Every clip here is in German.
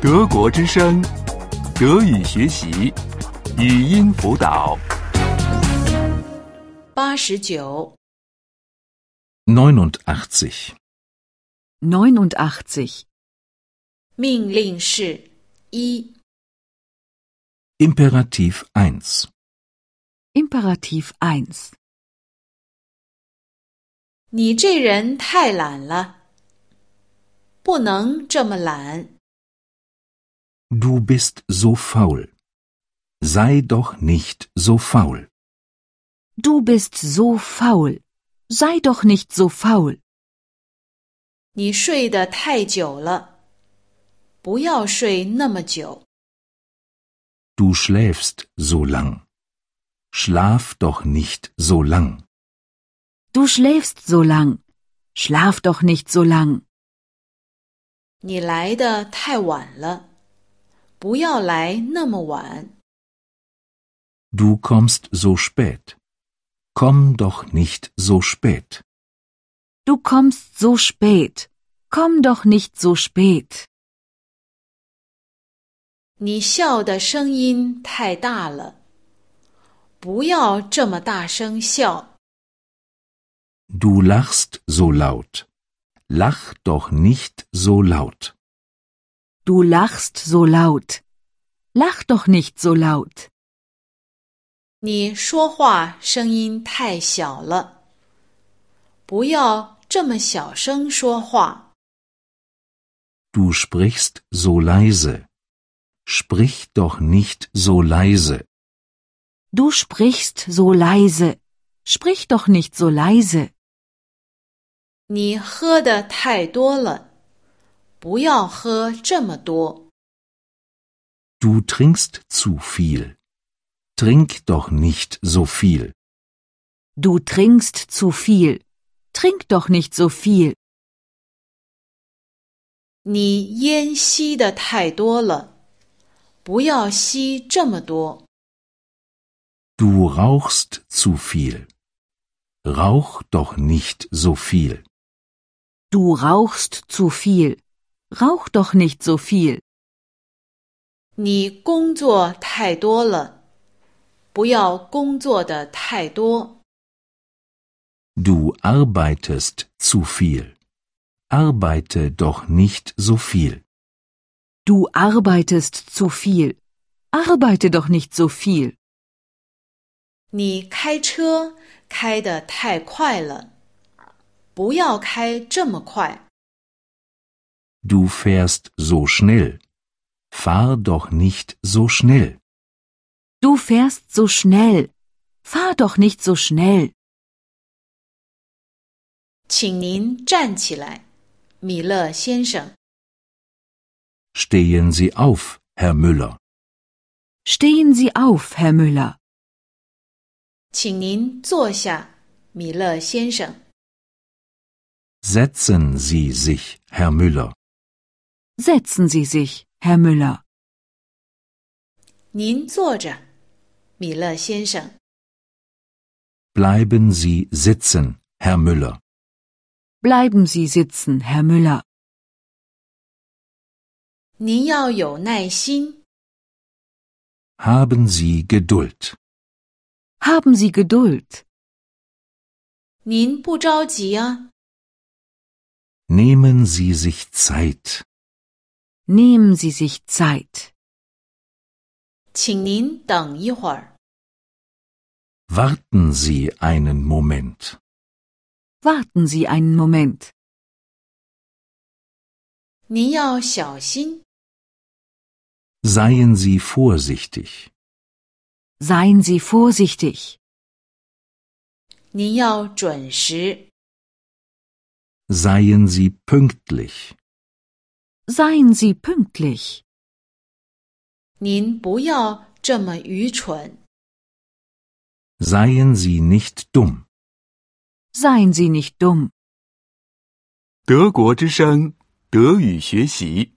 德国之声，德语学习，语音辅导。八十九，89. 89. 命令式一，Imperativ 1. Imperativ 1. 你这人太懒了，不能这么懒。Du bist so faul. Sei doch nicht so faul. Du bist so faul. Sei doch nicht so faul. 你睡得太久了，不要睡那么久。 Du schläfst so lang. Schlaf doch nicht so lang. Du schläfst so lang. Schlaf doch nicht so lang. 你来的太晚了， 不要来那么晚。 Du kommst so spät. Komm doch nicht so spät. Du kommst so spät. Komm doch nicht so spät. 你笑的声音太大了，不要这么大声笑。 Du lachst so laut. Lach doch nicht so laut. Du lachst so laut. Lach doch nicht so laut. 你说话声音太小了，不要这么小声说话。 Du sprichst so leise. Sprich doch nicht so leise. Du sprichst so leise. Sprich doch nicht so leise. 你喝的太多了， 不要喝这么多。 Du trinkst zu viel. Trink doch nicht so viel. Du trinkst zu viel. Trink doch nicht so viel. 你烟吸的太多了，不要吸这么多。 Du rauchst zu viel. Rauch doch nicht so viel. Du rauchst zu viel. Rauch doch nicht so viel. 你工作太多了，不要工作的太多。 Du arbeitest zu viel. Arbeite doch nicht so viel. Du arbeitest zu viel. Arbeite doch nicht so viel. 你开车开得太快了，不要开这么快。 Du fährst so schnell. Fahr doch nicht so schnell. Du fährst so schnell. Fahr doch nicht so schnell. 请您站起来，米勒先生。 Stehen Sie auf, Herr Müller. Stehen Sie auf, Herr Müller. 请您坐下，米勒先生。 Setzen Sie sich, Herr Müller. Setzen Sie sich, Herr Müller. 您坐着，米勒先生。 Bleiben Sie sitzen, Herr Müller. Bleiben Sie sitzen, Herr Müller. 您要有耐心， Haben Sie Geduld. Haben Sie Geduld. 您不着急啊。 Nehmen Sie sich Zeit. Nehmen Sie sich Zeit. 请您等一会儿。 Warten Sie einen Moment. Warten Sie einen Moment. 您要小心， Seien Sie vorsichtig. Seien Sie vorsichtig. 您要准时， Seien Sie pünktlich. Seien Sie pünktlich. 您不要这么愚蠢。 Seien Sie nicht dumm. Seien Sie nicht dumm. 德国之声，德语学习，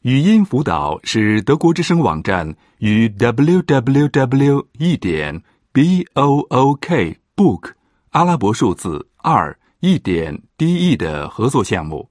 语音辅导是德国之声网站与 www. 一点 b o o k book 阿拉伯数字二一点 d e 的合作项目。